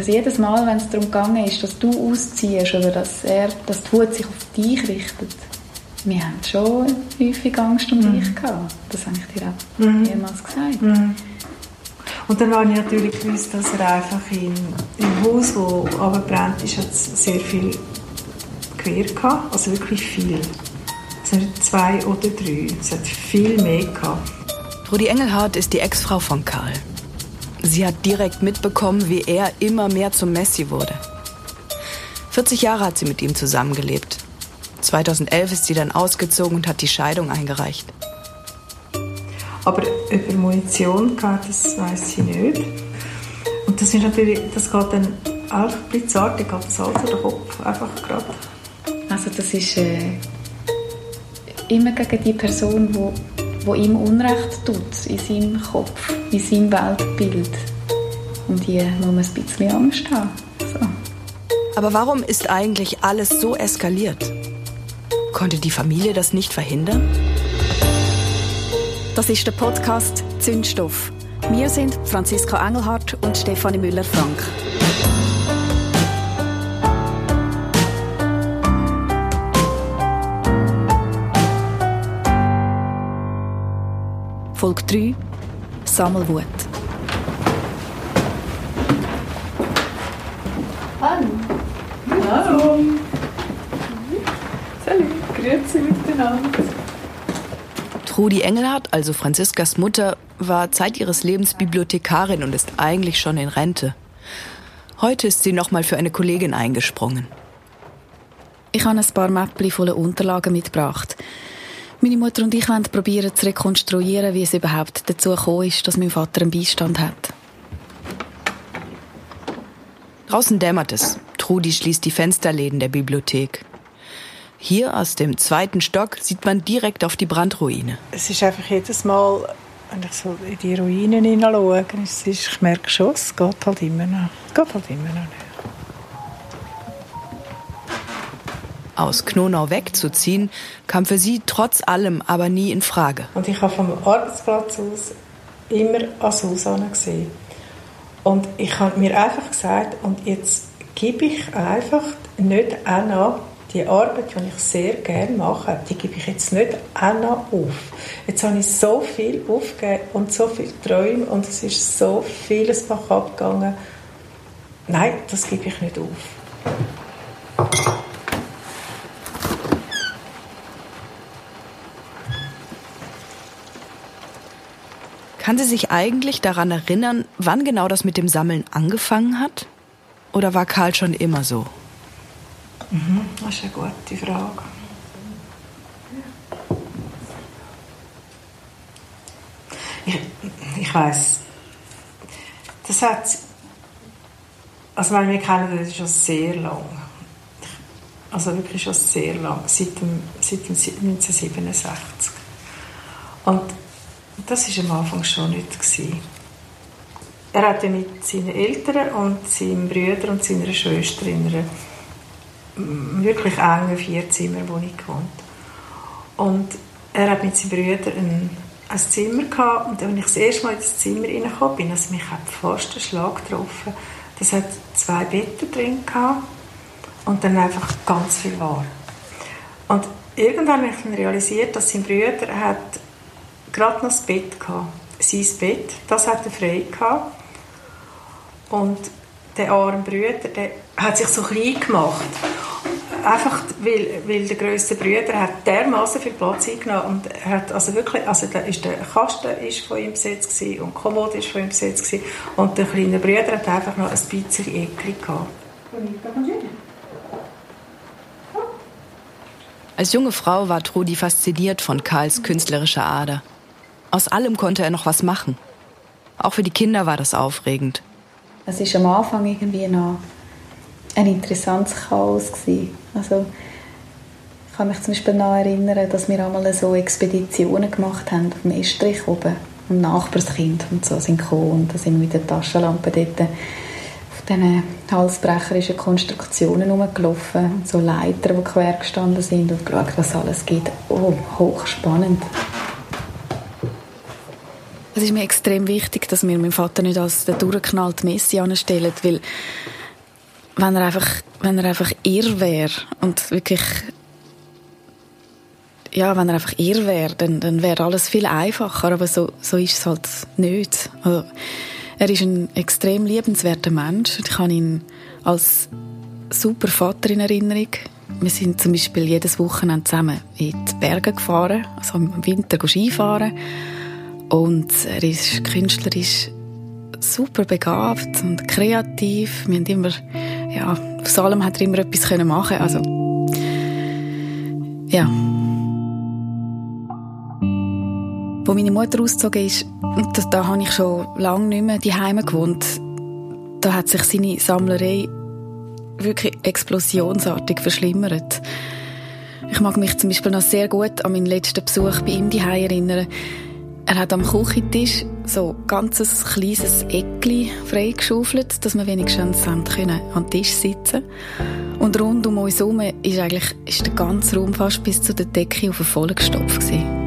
also jedes Mal, wenn es darum gegangen ist, dass du ausziehst oder dass er, dass die Wut sich auf dich richtet, wir haben schon häufig Angst um mhm. dich gehabt. Das habe ich dir auch mhm. mehrmals gesagt. Mhm. Und dann habe ich natürlich gewusst, dass er einfach in, im Haus, das abgebrannt ist, hat sehr viel Gewehr gehabt, also wirklich viel. Es sind zwei oder drei, es hat viel mehr gehabt. Rudi Engelhardt ist die Ex-Frau von Karl. Sie hat direkt mitbekommen, wie er immer mehr zum Messi wurde. 40 Jahre hat sie mit ihm zusammengelebt. 2011 ist sie dann ausgezogen und hat die Scheidung eingereicht. Aber über Munition geht das weiß ich nicht. Und das ist natürlich, das geht dann auch blitzartig, geht das alles durch den Kopf, einfach gerade. Also das ist äh, immer gegen die Person, die wo ihm Unrecht tut in seinem Kopf, in seinem Weltbild. Und die muss man ein bisschen Angst haben. So. Aber warum ist eigentlich alles so eskaliert? Konnte die Familie das nicht verhindern? Das ist der Podcast Zündstoff. Wir sind Franziska Engelhardt und Stefanie Müller-Frank. Folge 3 Sammelwut. Hallo. Hallo. Salut, grüezi miteinander. Trudi Engelhardt, also Franziskas Mutter, war Zeit ihres Lebens Bibliothekarin und ist eigentlich schon in Rente. Heute ist sie noch mal für eine Kollegin eingesprungen. Ich habe ein paar Mäppchen voller Unterlagen mitgebracht. Meine Mutter und ich wollen probieren zu rekonstruieren, wie es überhaupt dazu gekommen ist, dass mein Vater einen Beistand hat. Draußen dämmert es. Trudi schließt die Fensterläden der Bibliothek. Hier aus dem zweiten Stock sieht man direkt auf die Brandruine. Es ist einfach jedes Mal, wenn ich so in die Ruinen hineinschaue, ich merke schon, es geht halt immer noch. Es geht halt immer noch nicht. Aus Knonau wegzuziehen, kam für sie trotz allem aber nie in Frage. Und ich habe vom Arbeitsplatz aus immer an Susanne gesehen. Und ich habe mir einfach gesagt, und jetzt gebe ich einfach nicht an, die Arbeit, die ich sehr gerne mache, die gebe ich jetzt nicht auch auf. Jetzt habe ich so viel aufgegeben und so viele Träume und es ist so vieles abgegangen. Nein, das gebe ich nicht auf. Kann sie sich eigentlich daran erinnern, wann genau das mit dem Sammeln angefangen hat? Oder war Karl schon immer so? Mhm, das ist eine gute Frage. Ich, ich weiß, das hat, also wir kennen das schon sehr lang. Also wirklich schon sehr lang, seit, dem, seit dem 1967. Und das war am Anfang schon nicht. Gewesen. Er hatte mit seinen Eltern und seinem Bruder und seiner Schwester in einer mm, wirklich engen Vierzimmerwohnung gewohnt. Und er hat mit seinem Bruder ein, ein Zimmer gehabt und als ich das erste Mal in das Zimmer reingekommen bin, also mich hat fast ein Schlag getroffen. Das hat zwei Betten drin gehabt und dann einfach ganz viel war. Und irgendwann habe ich dann realisiert, dass sein Bruder hat gerade noch das Bett gehabt. Sein Bett, das hat er frei gehabt. Und der arme Bruder, der hat sich so klein gemacht. Einfach, weil, weil der grösste Bruder hat dermaßen viel Platz eingenommen und hat also wirklich, also da ist der Kasten ist von ihm besetzt gewesen, und die Kommode ist von ihm besetzt gewesen, und der kleine Bruder hat einfach noch ein bisschen Eckli gehabt. Als junge Frau war Trudi fasziniert von Karls künstlerischer Ader. Aus allem konnte er noch was machen. Auch für die Kinder war das aufregend. Es ist am Anfang irgendwie noch ein interessantes Chaos gewesen. Also ich kann mich zum Beispiel noch erinnern, dass wir einmal so Expeditionen gemacht haben auf dem Estrich oben, am Nachbarskind und so sind gekommen und da sind wir mit der Taschenlampe dort auf diesen halsbrecherischen Konstruktionen rumgelaufen, so Leiter, die quer gestanden sind und geschaut, was alles geht. Oh, hochspannend. Es ist mir extrem wichtig, dass wir meinen Vater nicht als den durchgeknallten Messi anstellen, weil wenn er einfach, wenn er einfach irr wäre und wirklich ja, wenn er einfach irr wäre, dann, dann wäre alles viel einfacher, aber so, so ist es halt nicht. Also, er ist ein extrem liebenswerter Mensch. Ich habe ihn als super Vater in Erinnerung. Wir sind zum Beispiel jedes Wochenende zusammen in die Berge gefahren, also im Winter Skifahren. Und er ist künstlerisch super begabt und kreativ. Wir haben immer, ja, aus allem hat er immer etwas können machen. Also, ja. Wo meine Mutter ausgezogen ist, da, da habe ich schon lange nicht mehr die Heime gewohnt. Da hat sich seine Sammlerei wirklich explosionsartig verschlimmert. Ich mag mich zum Beispiel noch sehr gut an meinen letzten Besuch bei ihm daheim erinnern. Er hat am Küchentisch so ein ganzes kleines Eckli freigeschaufelt, dass wir wenigstens den Tisch sitzen Und rund um uns herum ist eigentlich ist der ganze Raum fast bis zu der Decke auf voll gestopft gewesen.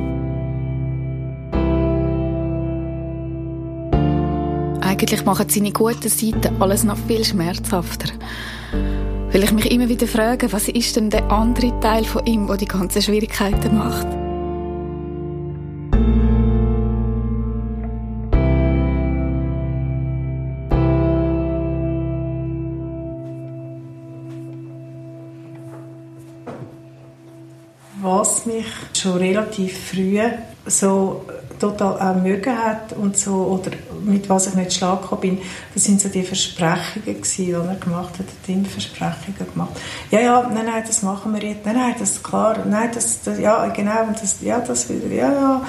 Eigentlich machen seine guten Seiten alles noch viel schmerzhafter. Weil ich mich immer wieder frage, was ist denn der andere Teil von ihm, der die ganzen Schwierigkeiten macht? Was mich schon relativ früh so total auch mögen hat und so, oder mit was ich nicht schlag bin, das sind so die Versprechungen gewesen, die er gemacht hat, hat Versprechungen gemacht. Ja, ja, nein, nein, das machen wir jetzt, nein, nein, das ist klar, nein, das, das ja, genau, und das, ja, das wieder, ja, ja.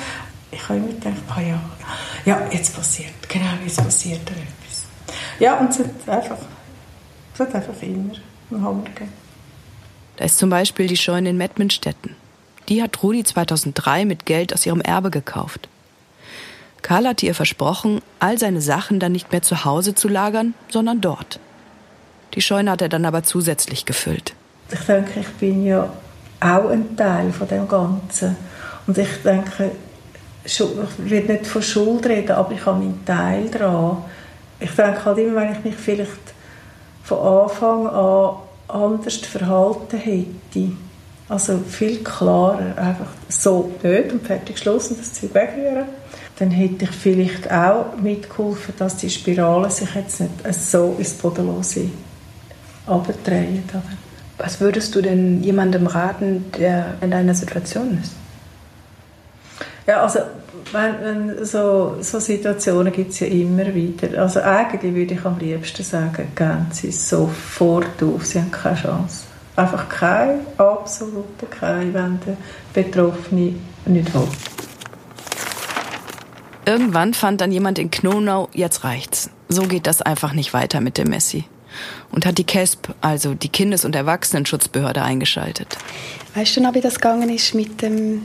Ich habe immer gedacht, ah ja, ja, jetzt passiert, genau, jetzt passiert da etwas. Ja, und es hat einfach, es hat einfach immer einen Hammer gegeben. Da ist zum Beispiel die Scheune in Mettmenstetten. Die hat Rudi 2003 mit Geld aus ihrem Erbe gekauft. Karl hatte ihr versprochen, all seine Sachen dann nicht mehr zu Hause zu lagern, sondern dort. Die Scheune hat er dann aber zusätzlich gefüllt. Ich denke, ich bin ja auch ein Teil von dem Ganzen. Und ich denke, ich will nicht von Schuld reden, aber ich habe meinen Teil daran. Ich denke halt immer, wenn ich mich vielleicht von Anfang an anders verhalten hätte, also viel klarer, einfach so nicht und fertig geschlossen, das Zeug wegrühren dann hätte ich vielleicht auch mitgeholfen, dass die Spirale sich jetzt nicht so ins Bodenlose abdrehen. Was würdest du denn jemandem raten, der in deiner Situation ist? Ja, also wenn, wenn so, so Situationen gibt es ja immer wieder. Also eigentlich würde ich am liebsten sagen, gehen Sie sofort auf, Sie haben keine Chance. Einfach keine, absolute keine, wenn der Betroffene nicht will. Irgendwann fand dann jemand in Knonau, jetzt reicht's. So geht das einfach nicht weiter mit dem Messi. Und hat die KESP, also die Kindes- und Erwachsenenschutzbehörde, eingeschaltet. Weißt du noch, wie das gegangen ist mit dem,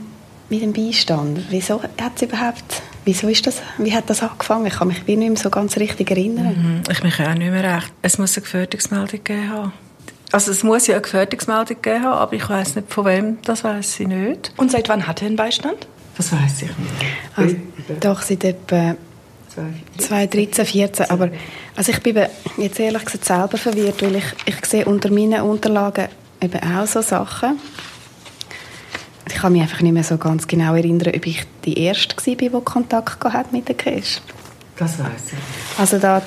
mit dem Beistand? Wieso hat es überhaupt, wieso ist das, wie hat das angefangen? Ich kann mich nicht mehr so ganz richtig erinnern. Mhm, ich mich auch nicht mehr recht. Es muss eine Gefährdungsmeldung gegeben haben. Also es muss ja eine Gefährdungsmeldung gegeben haben, aber ich weiß nicht von wem, das weiß ich nicht. Und seit wann hat er einen Beistand? Das weiß ich nicht. Also, doch, seit etwa 2013, 14. Aber also ich bin jetzt ehrlich gesagt selber verwirrt, weil ich, ich sehe unter meinen Unterlagen eben auch so Sachen. Ich kann mich einfach nicht mehr so ganz genau erinnern, ob ich die Erste war, die Kontakt hatte mit der KESP. Das weiß ich. Also da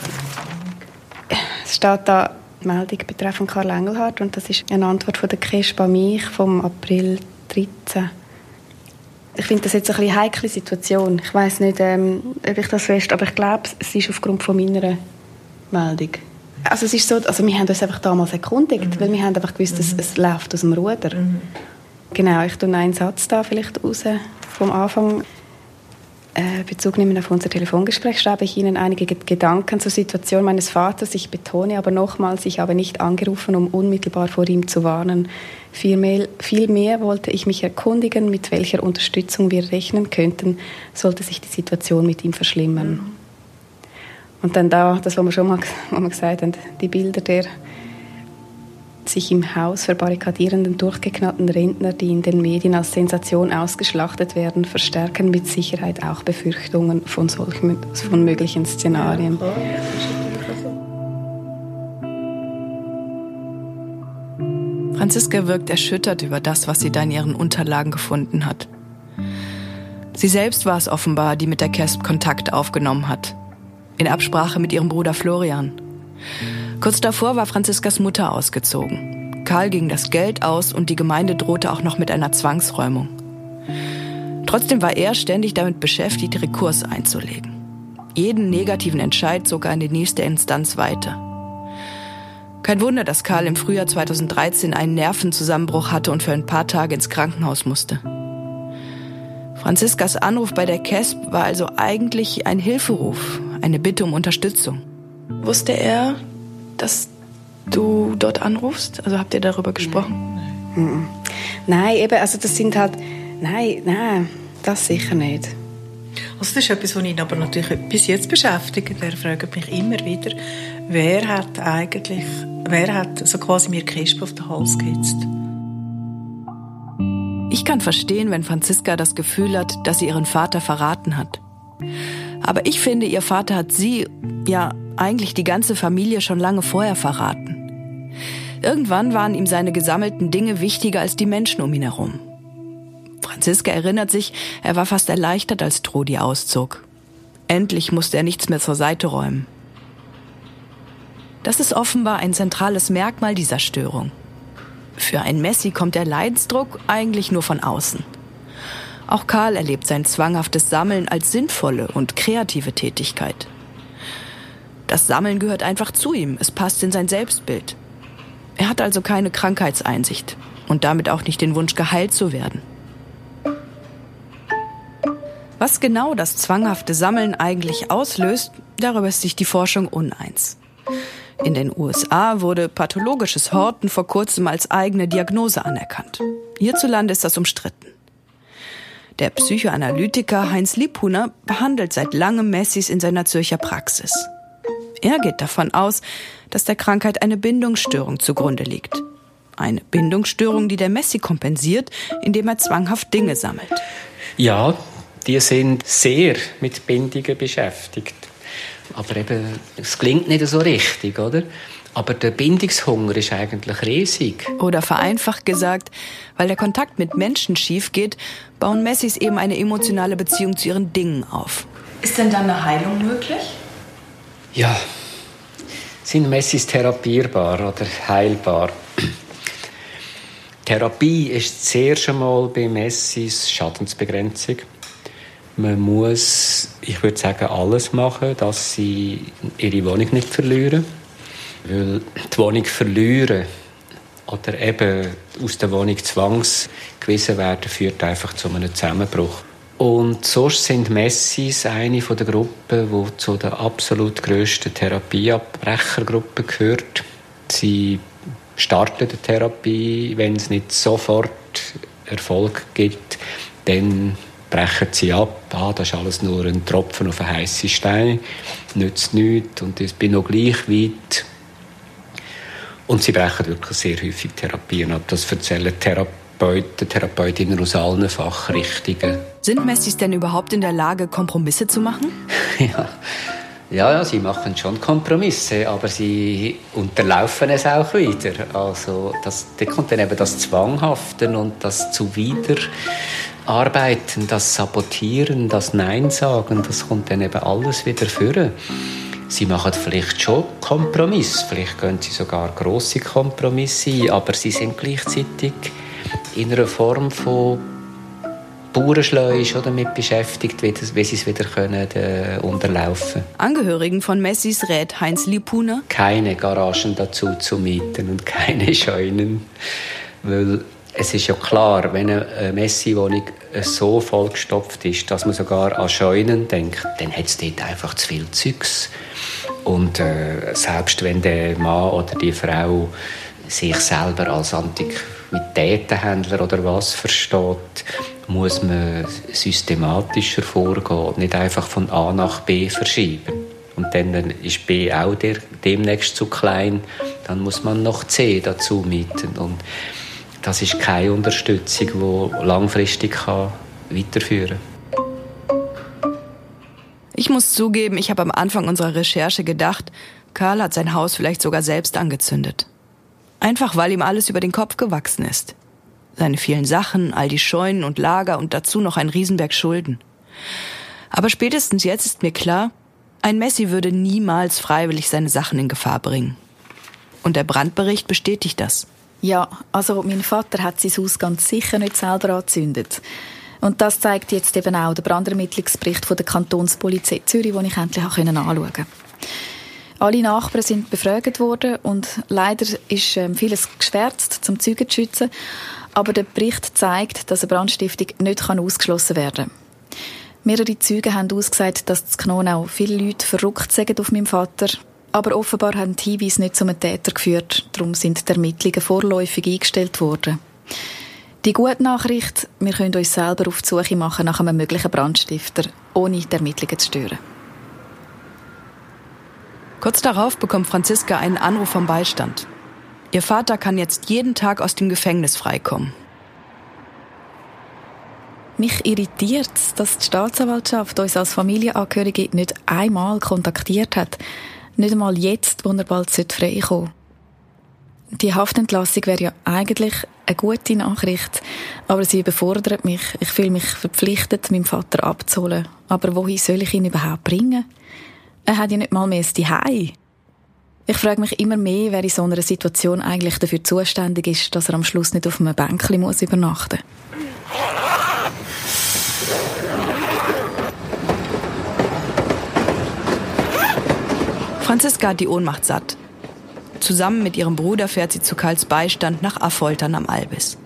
es steht da Meldung betreffend Karl Engelhardt und das ist eine Antwort von der KESP an mich vom April 13 ich finde das jetzt eine eine heikle Situation. Ich weiß nicht, ähm, ob ich das fest, aber ich glaube, es ist aufgrund von meiner Meldung. Also es ist so, also wir haben uns einfach damals erkundigt, mhm. weil wir haben einfach gewusst, dass mhm. es läuft aus dem Ruder. Mhm. Genau, ich tue einen Satz da vielleicht raus vom Anfang. Äh, Bezug nehmen auf unser Telefongespräch schreibe ich Ihnen einige Gedanken zur Situation meines Vaters. Ich betone aber nochmals, ich habe nicht angerufen, um unmittelbar vor ihm zu warnen. Vielmehr, vielmehr wollte ich mich erkundigen, mit welcher Unterstützung wir rechnen könnten, sollte sich die Situation mit ihm verschlimmern. Mhm. Und dann da, das, was wir schon mal, was wir gesagt haben, die Bilder der sich im Haus verbarrikadierenden, durchgeknallten Rentner, die in den Medien als Sensation ausgeschlachtet werden, verstärken mit Sicherheit auch Befürchtungen von solchen von möglichen Szenarien. Franziska wirkt erschüttert über das, was sie da in ihren Unterlagen gefunden hat. Sie selbst war es offenbar, die mit der CASP Kontakt aufgenommen hat. In Absprache mit ihrem Bruder Florian. Kurz davor war Franziskas Mutter ausgezogen. Karl ging das Geld aus und die Gemeinde drohte auch noch mit einer Zwangsräumung. Trotzdem war er ständig damit beschäftigt, Rekurs einzulegen. Jeden negativen Entscheid sogar in die nächste Instanz weiter. Kein Wunder, dass Karl im Frühjahr 2013 einen Nervenzusammenbruch hatte und für ein paar Tage ins Krankenhaus musste. Franziskas Anruf bei der CASP war also eigentlich ein Hilferuf, eine Bitte um Unterstützung. Wusste er, dass du dort anrufst? Also habt ihr darüber gesprochen? Nein, nein eben, also das sind halt, nein, nein, das sicher nicht. Also das ist etwas, was ihn aber natürlich bis jetzt beschäftigt. Er fragt mich immer wieder, wer hat eigentlich, wer hat so quasi mir Kisp auf den Hals gehetzt. Ich kann verstehen, wenn Franziska das Gefühl hat, dass sie ihren Vater verraten hat. Aber ich finde, ihr Vater hat sie, ja eigentlich die ganze Familie schon lange vorher verraten. Irgendwann waren ihm seine gesammelten Dinge wichtiger als die Menschen um ihn herum. Franziska erinnert sich, er war fast erleichtert, als Trudi auszog. Endlich musste er nichts mehr zur Seite räumen. Das ist offenbar ein zentrales Merkmal dieser Störung. Für ein Messi kommt der Leidensdruck eigentlich nur von außen. Auch Karl erlebt sein zwanghaftes Sammeln als sinnvolle und kreative Tätigkeit. Das Sammeln gehört einfach zu ihm, es passt in sein Selbstbild. Er hat also keine Krankheitseinsicht und damit auch nicht den Wunsch, geheilt zu werden. Was genau das zwanghafte Sammeln eigentlich auslöst, darüber ist sich die Forschung uneins. In den USA wurde pathologisches Horten vor kurzem als eigene Diagnose anerkannt. Hierzulande ist das umstritten. Der Psychoanalytiker Heinz Liebhuner behandelt seit langem Messis in seiner Zürcher Praxis. Er geht davon aus, dass der Krankheit eine Bindungsstörung zugrunde liegt. Eine Bindungsstörung, die der Messi kompensiert, indem er zwanghaft Dinge sammelt. Ja, die sind sehr mit Bindungen beschäftigt. Aber eben, es klingt nicht so richtig, oder? Aber der Bindungshunger ist eigentlich riesig. Oder vereinfacht gesagt, weil der Kontakt mit Menschen schief geht, bauen Messis eben eine emotionale Beziehung zu ihren Dingen auf. Ist denn dann eine Heilung möglich? Ja. Sind Messis therapierbar oder heilbar? Therapie ist zuerst einmal bei Messis Schadensbegrenzung. Man muss, ich würde sagen, alles machen, dass sie ihre Wohnung nicht verlieren. Weil die Wohnung verlieren oder eben aus der Wohnung zwangsgewiesen werden, führt einfach zu einem Zusammenbruch. Und sonst sind Messis eine von der Gruppen, die zu der absolut grössten Therapieabbrechergruppe gehört. Sie starten die Therapie, wenn es nicht sofort Erfolg gibt, dann brechen sie ab. Ah, das ist alles nur ein Tropfen auf einen heißen Stein, nützt nichts und ich bin noch gleich weit. Und sie brechen wirklich sehr häufig Therapien ab. Das erzählen Therapeuten, Therapeutinnen aus allen Fachrichtungen. Sind Messis denn überhaupt in der Lage, Kompromisse zu machen? ja. Ja, sie machen schon Kompromisse, aber sie unterlaufen es auch wieder. Also das, da kommt dann eben das Zwanghaften und das Zuwider Arbeiten, das Sabotieren, das Nein sagen, das kommt dann eben alles wieder führen. Sie machen vielleicht schon Kompromisse, vielleicht gehen sie sogar große Kompromisse ein, aber sie sind gleichzeitig in einer Form von Bauernschleusch oder damit beschäftigt, wie, wie sie es wieder können, äh, unterlaufen. Angehörigen von Messis rät Heinz Lipuner keine Garagen dazu zu mieten und keine Scheunen, weil es ist ja klar, wenn eine Messi-Wohnung so vollgestopft ist, dass man sogar an Scheunen denkt, dann hat es dort einfach zu viel Zeugs. Und äh, selbst wenn der Mann oder die Frau sich selber als Antiquitätenhändler oder was versteht, muss man systematischer vorgehen und nicht einfach von A nach B verschieben. Und dann ist B auch der, demnächst zu klein, dann muss man noch C dazu mieten und das ist keine Unterstützung, die langfristig kann weiterführen kann. Ich muss zugeben, ich habe am Anfang unserer Recherche gedacht, Karl hat sein Haus vielleicht sogar selbst angezündet. Einfach weil ihm alles über den Kopf gewachsen ist. Seine vielen Sachen, all die Scheunen und Lager und dazu noch ein Riesenberg Schulden. Aber spätestens jetzt ist mir klar, ein Messi würde niemals freiwillig seine Sachen in Gefahr bringen. Und der Brandbericht bestätigt das. Ja, also mein Vater hat sein Haus ganz sicher nicht selber angezündet. Und das zeigt jetzt eben auch der Brandermittlungsbericht von der Kantonspolizei Zürich, den ich endlich anschauen konnte. Alle Nachbarn sind befragt worden und leider ist ähm, vieles geschwärzt, zum Zeugen zu schützen. Aber der Bericht zeigt, dass eine Brandstiftung nicht ausgeschlossen werden kann. Mehrere Zeugen haben ausgesagt, dass das Knonau viele Leute verrückt sind auf meinem Vater. Aber offenbar haben die Hinweise nicht zum Täter geführt. Darum sind die Ermittlungen vorläufig eingestellt worden. Die gute Nachricht, wir können uns selber auf die Suche machen nach einem möglichen Brandstifter, ohne die Ermittlungen zu stören. Kurz darauf bekommt Franziska einen Anruf vom Beistand. Ihr Vater kann jetzt jeden Tag aus dem Gefängnis freikommen. Mich irritiert dass die Staatsanwaltschaft uns als Familienangehörige nicht einmal kontaktiert hat. Nicht einmal jetzt, wo er bald frei kommen Die Haftentlassung wäre ja eigentlich eine gute Nachricht, aber sie überfordert mich. Ich fühle mich verpflichtet, meinen Vater abzuholen. Aber wohin soll ich ihn überhaupt bringen? Er hat ja nicht mal mehr ein Zuhause. Ich frage mich immer mehr, wer in so einer Situation eigentlich dafür zuständig ist, dass er am Schluss nicht auf einem Bänkchen muss übernachten Franziska hat die Ohnmacht satt. Zusammen mit ihrem Bruder fährt sie zu Karls Beistand nach Affoltern am Albis.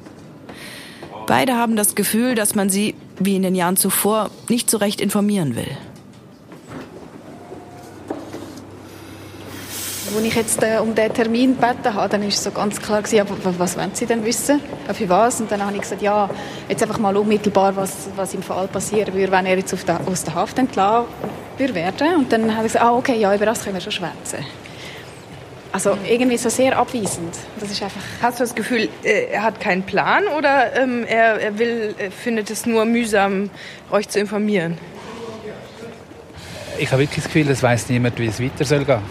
Beide haben das Gefühl, dass man sie, wie in den Jahren zuvor, nicht so recht informieren will. Als ich jetzt äh, um diesen Termin gebeten habe, dann war es so ganz klar, gewesen, aber was wollen Sie denn wissen? Für was? Und dann habe ich gesagt, ja, jetzt einfach mal unmittelbar, was, was im Fall passieren würde, wenn er jetzt auf der, aus der Haft entlassen würde werden. Und dann habe ich gesagt, ah, okay, ja, über das können wir schon schwätzen. Also irgendwie so sehr abweisend. Das ist einfach Hast du das Gefühl, äh, er hat keinen Plan oder ähm, er, er will, er findet es nur mühsam, euch zu informieren? Ich habe wirklich das Gefühl, es weiß niemand, wie es weiter soll gehen.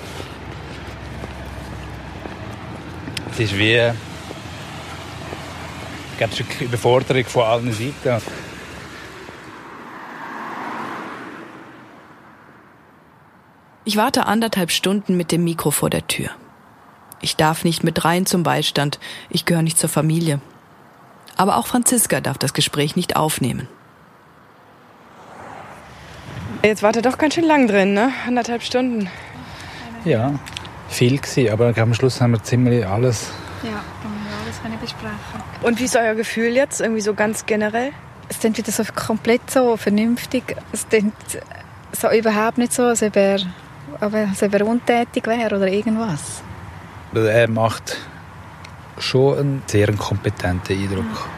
Es ist wie ganz eine Überforderung von allen Seiten. Ich warte anderthalb Stunden mit dem Mikro vor der Tür. Ich darf nicht mit rein zum Beistand, ich gehöre nicht zur Familie. Aber auch Franziska darf das Gespräch nicht aufnehmen. Jetzt war er doch ganz schön lang drin, ne? Anderthalb Stunden. Ja, viel gewesen, aber am Schluss haben wir ziemlich alles. Ja, haben wir alles können besprechen. Und wie ist euer Gefühl jetzt, irgendwie so ganz generell? Es klingt wieder so komplett so vernünftig. Es klingt so überhaupt nicht so, als ob er, als ob er untätig wäre oder irgendwas. Er macht schon einen sehr kompetenten Eindruck.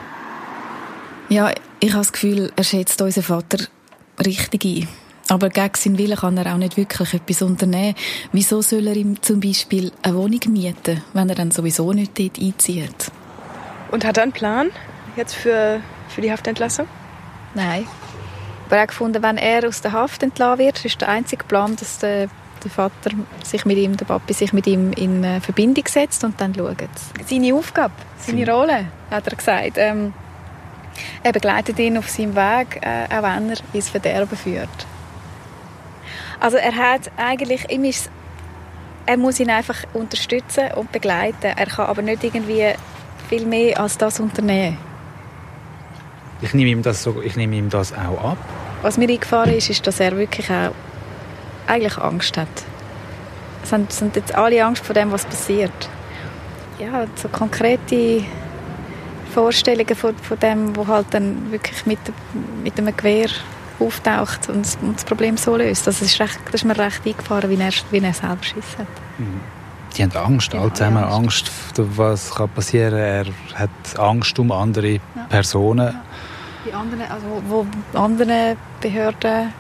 Ja, ich habe das Gefühl, er schätzt unseren Vater richtig ein. Aber gegen seinen Willen kann er auch nicht wirklich etwas unternehmen. Wieso soll er ihm zum Beispiel eine Wohnung mieten, wenn er dann sowieso nicht dort einzieht? Und hat er einen Plan jetzt für, für die Haftentlassung? Nein. Aber er hat gefunden, wenn er aus der Haft entlassen wird, ist der einzige Plan, dass der, der Vater sich mit ihm, der Papi sich mit ihm in äh, Verbindung setzt und dann schaut. Seine Aufgabe, seine Rolle, hat er gesagt. Ähm, er begleitet ihn auf seinem Weg, äh, auch wenn er ins Verderben führt. Also er hat eigentlich, ihm ist, er muss ihn einfach unterstützen und begleiten. Er kann aber nicht irgendwie viel mehr als das unternehmen. Ich nehme ihm das, so, ich nehme ihm das auch ab. Was mir eingefahren ist, ist, dass er wirklich auch eigentlich Angst hat. Es sind, sind jetzt alle Angst vor dem, was passiert. Ja, so konkrete Vorstellungen von, von dem, wo halt dann wirklich mit, mit einem Gewehr auftaucht und das Problem so löst. Also das, ist recht, das ist mir recht eingefahren, wie er, wie er selber Schiss hat. Mhm. Die haben Angst, ja, alle zusammen Angst. Angst, was kann passieren Er hat Angst um andere ja. Personen. Ja. Die anderen, also wo andere Behörden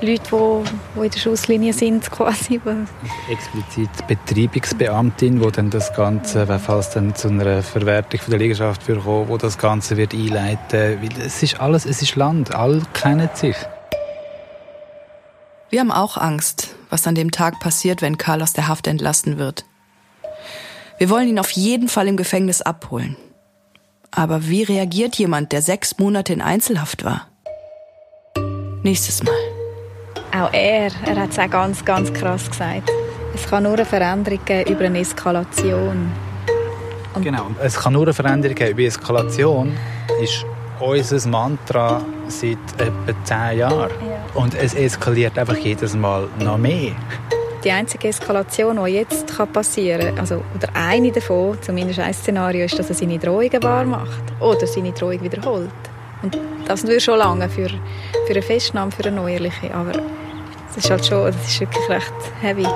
Leute, die, die in der Schusslinie sind quasi. Explizit Betreibungsbeamtin, die dann das Ganze, falls dann zu einer Verwertung von der Liegenschaft wird kommen, wo das Ganze wird einleiten. Weil es ist alles, es ist Land, alle kennen sich. Wir haben auch Angst, was an dem Tag passiert, wenn Karl aus der Haft entlassen wird. Wir wollen ihn auf jeden Fall im Gefängnis abholen. Aber wie reagiert jemand, der sechs Monate in Einzelhaft war? Nächstes Mal. Auch er, er hat es auch ganz, ganz krass gesagt. Es kann nur eine Veränderung geben über eine Eskalation. Und genau. Es kann nur eine Veränderung geben über Eskalation. Ist unser Mantra seit etwa zehn Jahren. Ja. Und es eskaliert einfach jedes Mal noch mehr die einzige Eskalation, die jetzt passieren kann, also, oder eine davon, zumindest ein Szenario, ist, dass er seine Drohungen wahr macht oder seine Drohung wiederholt. Und das würde schon lange für, für eine Festnahme, für eine neuerliche, aber es ist halt schon, das ist wirklich recht heavy.